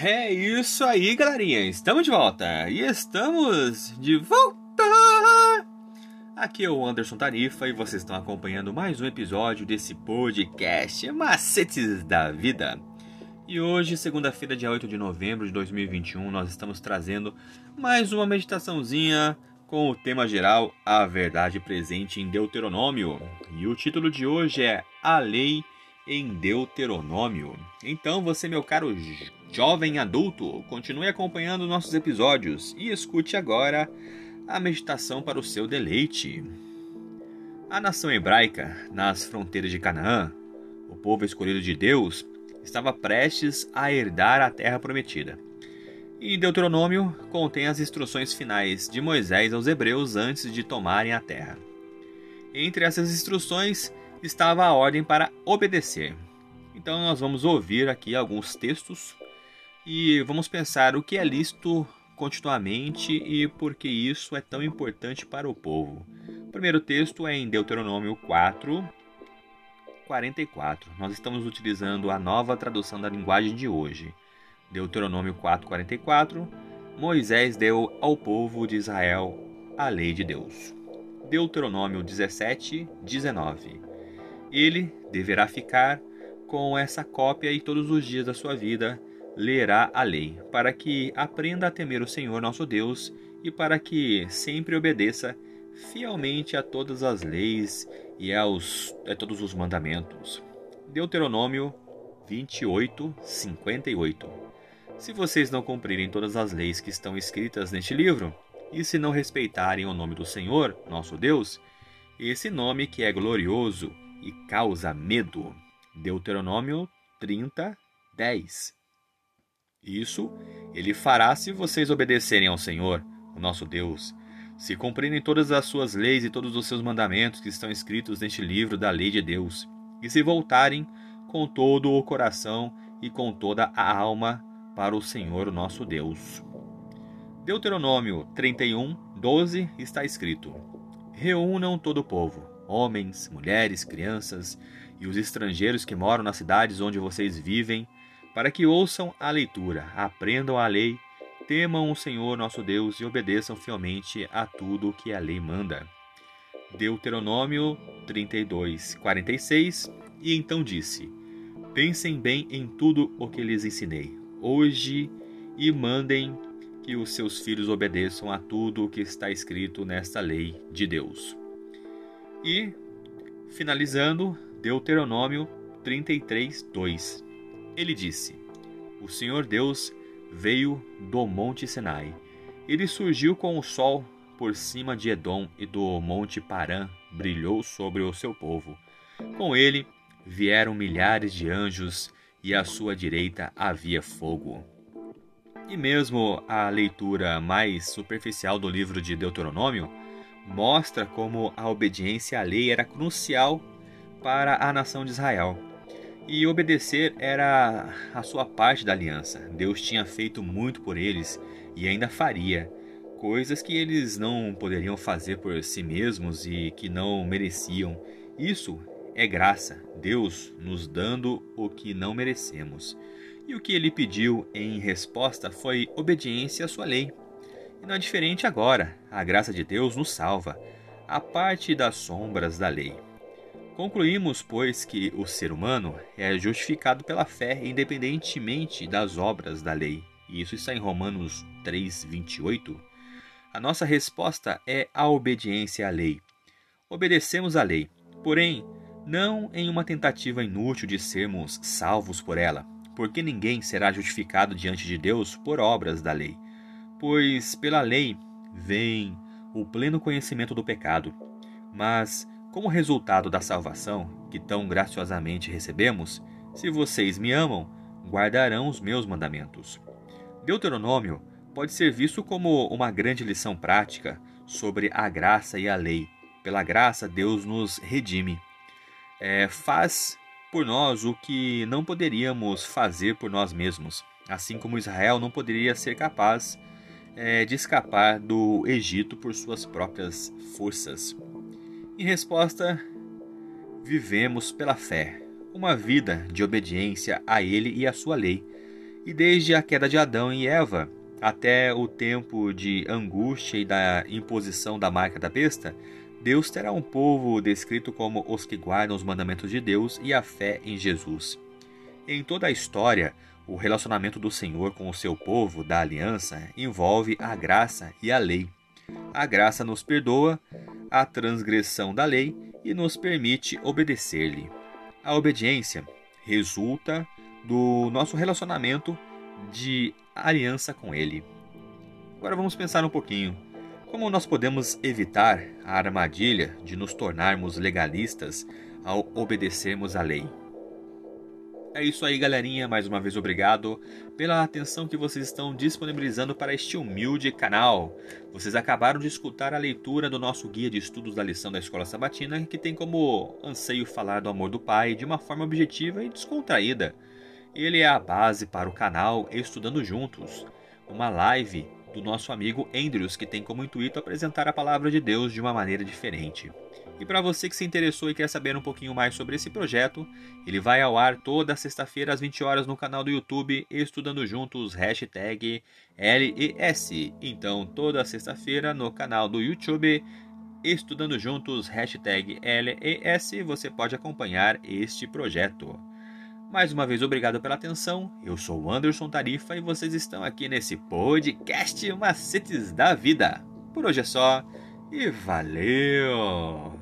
É isso aí, galerinha. Estamos de volta. E estamos de volta. Aqui é o Anderson Tarifa e vocês estão acompanhando mais um episódio desse podcast Macetes da Vida. E hoje, segunda-feira, dia 8 de novembro de 2021, nós estamos trazendo mais uma meditaçãozinha com o tema geral A Verdade Presente em Deuteronômio. E o título de hoje é A Lei em Deuteronômio. Então, você, meu caro jovem adulto, continue acompanhando nossos episódios e escute agora a meditação para o seu deleite. A nação hebraica, nas fronteiras de Canaã, o povo escolhido de Deus, estava prestes a herdar a terra prometida. E Deuteronômio contém as instruções finais de Moisés aos hebreus antes de tomarem a terra. Entre essas instruções estava a ordem para obedecer. Então nós vamos ouvir aqui alguns textos e vamos pensar o que é lícito continuamente e por que isso é tão importante para o povo. O primeiro texto é em Deuteronômio 4, 44. Nós estamos utilizando a nova tradução da linguagem de hoje. Deuteronômio 4, 44. Moisés deu ao povo de Israel a lei de Deus. Deuteronômio 17, 19. Ele deverá ficar com essa cópia e todos os dias da sua vida lerá a lei, para que aprenda a temer o Senhor nosso Deus e para que sempre obedeça fielmente a todas as leis e aos, a todos os mandamentos. Deuteronômio 28, 58. Se vocês não cumprirem todas as leis que estão escritas neste livro, e se não respeitarem o nome do Senhor, nosso Deus, esse nome que é glorioso e causa medo. Deuteronômio 30, 10. Isso ele fará se vocês obedecerem ao Senhor, o nosso Deus, se cumprirem todas as suas leis e todos os seus mandamentos que estão escritos neste livro da lei de Deus, e se voltarem com todo o coração e com toda a alma para o Senhor, o nosso Deus. Deuteronômio 31, 12 está escrito: Reúnam todo o povo, homens, mulheres, crianças e os estrangeiros que moram nas cidades onde vocês vivem, para que ouçam a leitura, aprendam a lei, temam o Senhor nosso Deus e obedeçam fielmente a tudo o que a lei manda. Deuteronômio 32, 46 E então disse: Pensem bem em tudo o que lhes ensinei, hoje, e mandem que os seus filhos obedeçam a tudo o que está escrito nesta lei de Deus. E, finalizando, Deuteronômio 33, 2. Ele disse: O Senhor Deus veio do monte Sinai. Ele surgiu com o sol por cima de Edom e do monte Parã brilhou sobre o seu povo. Com ele vieram milhares de anjos e à sua direita havia fogo. E mesmo a leitura mais superficial do livro de Deuteronômio mostra como a obediência à lei era crucial para a nação de Israel. E obedecer era a sua parte da aliança. Deus tinha feito muito por eles e ainda faria coisas que eles não poderiam fazer por si mesmos e que não mereciam. Isso é graça, Deus nos dando o que não merecemos. E o que ele pediu em resposta foi obediência à sua lei. E não é diferente agora. A graça de Deus nos salva, a parte das sombras da lei. Concluímos, pois, que o ser humano é justificado pela fé independentemente das obras da lei. E isso está em Romanos 3:28. A nossa resposta é a obediência à lei. Obedecemos à lei, porém, não em uma tentativa inútil de sermos salvos por ela, porque ninguém será justificado diante de Deus por obras da lei pois pela lei vem o pleno conhecimento do pecado. Mas, como resultado da salvação que tão graciosamente recebemos, se vocês me amam, guardarão os meus mandamentos. Deuteronômio pode ser visto como uma grande lição prática sobre a graça e a lei. Pela graça, Deus nos redime. É, faz por nós o que não poderíamos fazer por nós mesmos, assim como Israel não poderia ser capaz é, de escapar do Egito por suas próprias forças. Em resposta, vivemos pela fé, uma vida de obediência a Ele e à sua lei. E desde a queda de Adão e Eva até o tempo de angústia e da imposição da marca da besta, Deus terá um povo descrito como os que guardam os mandamentos de Deus e a fé em Jesus. Em toda a história, o relacionamento do Senhor com o seu povo da aliança envolve a graça e a lei. A graça nos perdoa a transgressão da lei e nos permite obedecer-lhe. A obediência resulta do nosso relacionamento de aliança com Ele. Agora vamos pensar um pouquinho. Como nós podemos evitar a armadilha de nos tornarmos legalistas ao obedecermos à lei? É isso aí, galerinha. Mais uma vez, obrigado pela atenção que vocês estão disponibilizando para este humilde canal. Vocês acabaram de escutar a leitura do nosso guia de estudos da lição da Escola Sabatina, que tem como anseio falar do amor do Pai de uma forma objetiva e descontraída. Ele é a base para o canal Estudando Juntos, uma live do nosso amigo Andrews, que tem como intuito apresentar a palavra de Deus de uma maneira diferente. E para você que se interessou e quer saber um pouquinho mais sobre esse projeto, ele vai ao ar toda sexta-feira às 20 horas no canal do YouTube Estudando Juntos, hashtag LES. Então, toda sexta-feira no canal do YouTube Estudando Juntos, hashtag LES, você pode acompanhar este projeto. Mais uma vez, obrigado pela atenção. Eu sou o Anderson Tarifa e vocês estão aqui nesse podcast Macetes da Vida. Por hoje é só e valeu!